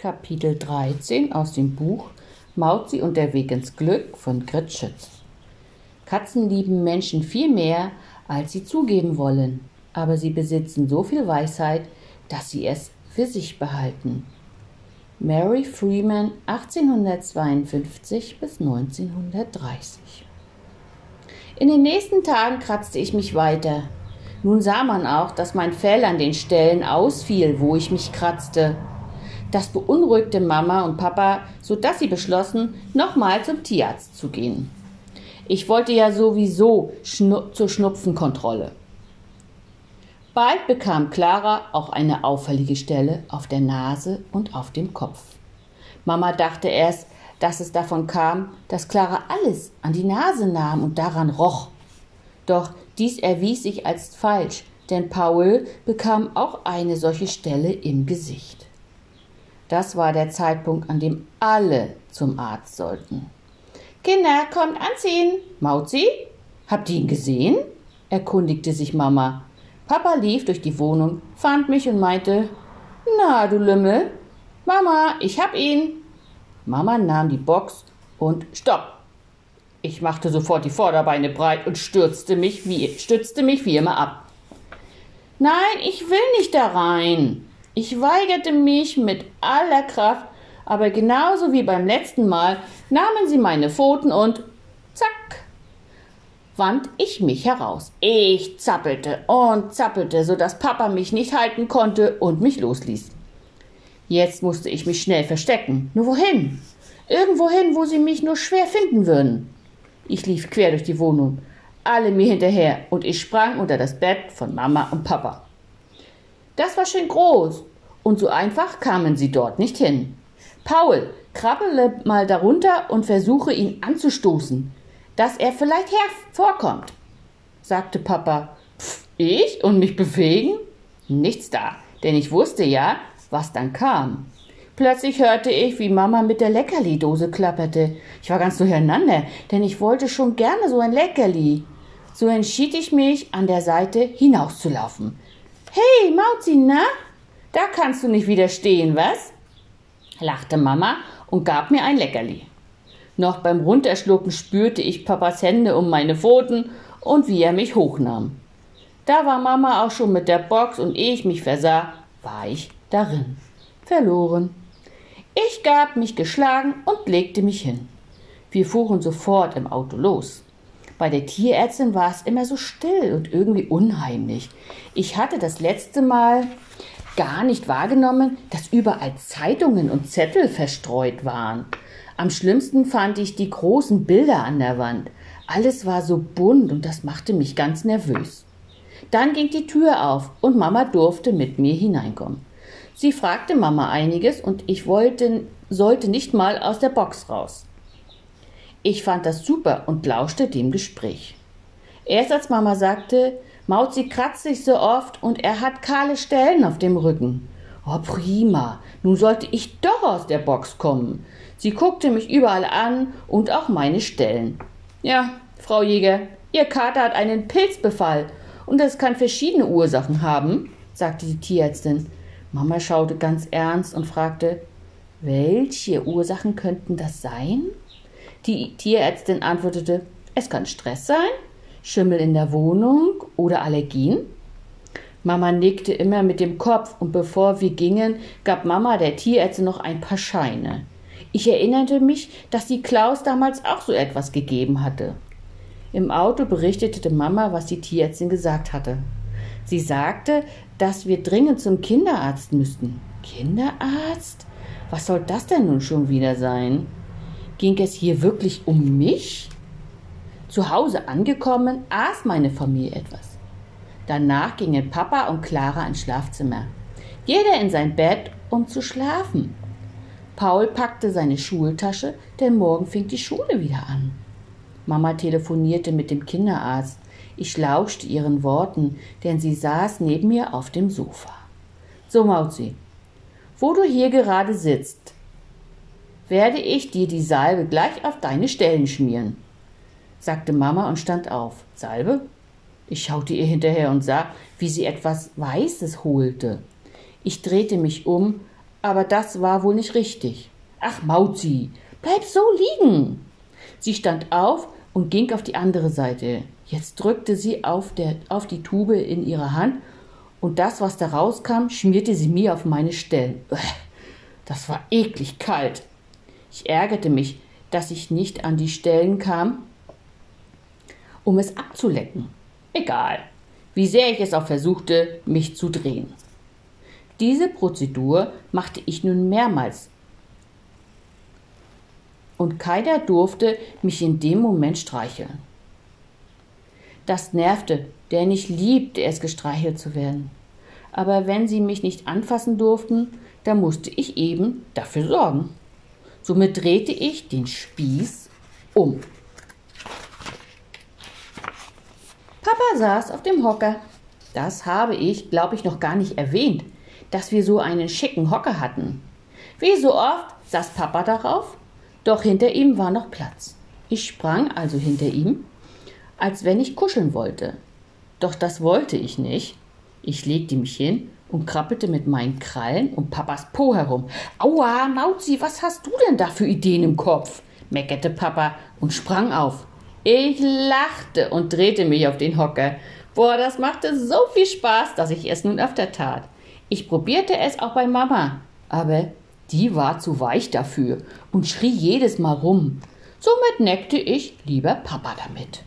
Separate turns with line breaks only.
Kapitel 13 aus dem Buch Mauzi und der Weg ins Glück von Grit Schütz. Katzen lieben Menschen viel mehr, als sie zugeben wollen, aber sie besitzen so viel Weisheit, dass sie es für sich behalten. Mary Freeman 1852 bis 1930 In den nächsten Tagen kratzte ich mich weiter. Nun sah man auch, dass mein Fell an den Stellen ausfiel, wo ich mich kratzte. Das beunruhigte Mama und Papa, so dass sie beschlossen, nochmal zum Tierarzt zu gehen. Ich wollte ja sowieso schnu zur Schnupfenkontrolle. Bald bekam Clara auch eine auffällige Stelle auf der Nase und auf dem Kopf. Mama dachte erst, dass es davon kam, dass Clara alles an die Nase nahm und daran roch. Doch dies erwies sich als falsch, denn Paul bekam auch eine solche Stelle im Gesicht. Das war der Zeitpunkt, an dem alle zum Arzt sollten. Kinder, kommt anziehen. Mauzi, habt ihr ihn gesehen? erkundigte sich Mama. Papa lief durch die Wohnung, fand mich und meinte, na, du Lümmel. Mama, ich hab ihn. Mama nahm die Box und stopp. Ich machte sofort die Vorderbeine breit und stürzte mich wie, stützte mich wie immer ab. Nein, ich will nicht da rein. Ich weigerte mich mit aller Kraft, aber genauso wie beim letzten Mal nahmen sie meine Pfoten und zack, wand ich mich heraus. Ich zappelte und zappelte, so dass Papa mich nicht halten konnte und mich losließ. Jetzt musste ich mich schnell verstecken. Nur wohin? Irgendwohin, wo sie mich nur schwer finden würden. Ich lief quer durch die Wohnung, alle mir hinterher, und ich sprang unter das Bett von Mama und Papa. Das war schön groß, und so einfach kamen sie dort nicht hin. Paul, krabbele mal darunter und versuche ihn anzustoßen, dass er vielleicht hervorkommt, sagte Papa. Pff, ich und mich bewegen? Nichts da, denn ich wusste ja, was dann kam. Plötzlich hörte ich, wie Mama mit der Leckerli-Dose klapperte. Ich war ganz durcheinander, denn ich wollte schon gerne so ein Leckerli. So entschied ich mich, an der Seite hinauszulaufen. Hey, Mauzi, na? Da kannst du nicht widerstehen, was? lachte Mama und gab mir ein Leckerli. Noch beim Runterschlucken spürte ich Papas Hände um meine Pfoten und wie er mich hochnahm. Da war Mama auch schon mit der Box und ehe ich mich versah, war ich darin. Verloren. Ich gab mich geschlagen und legte mich hin. Wir fuhren sofort im Auto los. Bei der Tierärztin war es immer so still und irgendwie unheimlich. Ich hatte das letzte Mal gar nicht wahrgenommen, dass überall Zeitungen und Zettel verstreut waren. Am schlimmsten fand ich die großen Bilder an der Wand. Alles war so bunt und das machte mich ganz nervös. Dann ging die Tür auf und Mama durfte mit mir hineinkommen. Sie fragte Mama einiges und ich wollte, sollte nicht mal aus der Box raus. Ich fand das super und lauschte dem Gespräch. Erst als Mama sagte, Mauzi kratzt sich so oft und er hat kahle Stellen auf dem Rücken. Oh, prima. Nun sollte ich doch aus der Box kommen. Sie guckte mich überall an und auch meine Stellen. Ja, Frau Jäger, Ihr Kater hat einen Pilzbefall und das kann verschiedene Ursachen haben, sagte die Tierärztin. Mama schaute ganz ernst und fragte, welche Ursachen könnten das sein? Die Tierärztin antwortete, es kann Stress sein, Schimmel in der Wohnung oder Allergien. Mama nickte immer mit dem Kopf und bevor wir gingen, gab Mama der Tierärztin noch ein paar Scheine. Ich erinnerte mich, dass die Klaus damals auch so etwas gegeben hatte. Im Auto berichtete Mama, was die Tierärztin gesagt hatte. Sie sagte, dass wir dringend zum Kinderarzt müssten. Kinderarzt? Was soll das denn nun schon wieder sein? Ging es hier wirklich um mich? Zu Hause angekommen, aß meine Familie etwas. Danach gingen Papa und Clara ins Schlafzimmer. Jeder in sein Bett, um zu schlafen. Paul packte seine Schultasche, denn morgen fing die Schule wieder an. Mama telefonierte mit dem Kinderarzt. Ich lauschte ihren Worten, denn sie saß neben mir auf dem Sofa. So, Mauzi, wo du hier gerade sitzt, werde ich dir die Salbe gleich auf deine Stellen schmieren, sagte Mama und stand auf. Salbe? Ich schaute ihr hinterher und sah, wie sie etwas Weißes holte. Ich drehte mich um, Aber das war wohl nicht richtig. Ach, Mauzi, bleib so liegen. Sie stand auf und ging auf die andere Seite. Jetzt drückte sie auf, der, auf die Tube in ihre Hand und das, was da rauskam, schmierte sie mir auf meine Stellen. Das war eklig kalt. Ich ärgerte mich, dass ich nicht an die Stellen kam, um es abzulecken. Egal, wie sehr ich es auch versuchte, mich zu drehen. Diese Prozedur machte ich nun mehrmals. Und keiner durfte mich in dem Moment streicheln. Das nervte, denn ich liebte es, gestreichelt zu werden. Aber wenn sie mich nicht anfassen durften, dann musste ich eben dafür sorgen. Somit drehte ich den Spieß um. Papa saß auf dem Hocker. Das habe ich, glaube ich, noch gar nicht erwähnt dass wir so einen schicken Hocker hatten. Wie so oft saß Papa darauf, doch hinter ihm war noch Platz. Ich sprang also hinter ihm, als wenn ich kuscheln wollte. Doch das wollte ich nicht. Ich legte mich hin und krabbelte mit meinen Krallen um Papas Po herum. Aua, Mauzi, was hast du denn da für Ideen im Kopf? meckerte Papa und sprang auf. Ich lachte und drehte mich auf den Hocker. Boah, das machte so viel Spaß, dass ich es nun öfter tat. Ich probierte es auch bei Mama, aber die war zu weich dafür und schrie jedes Mal rum. Somit neckte ich lieber Papa damit.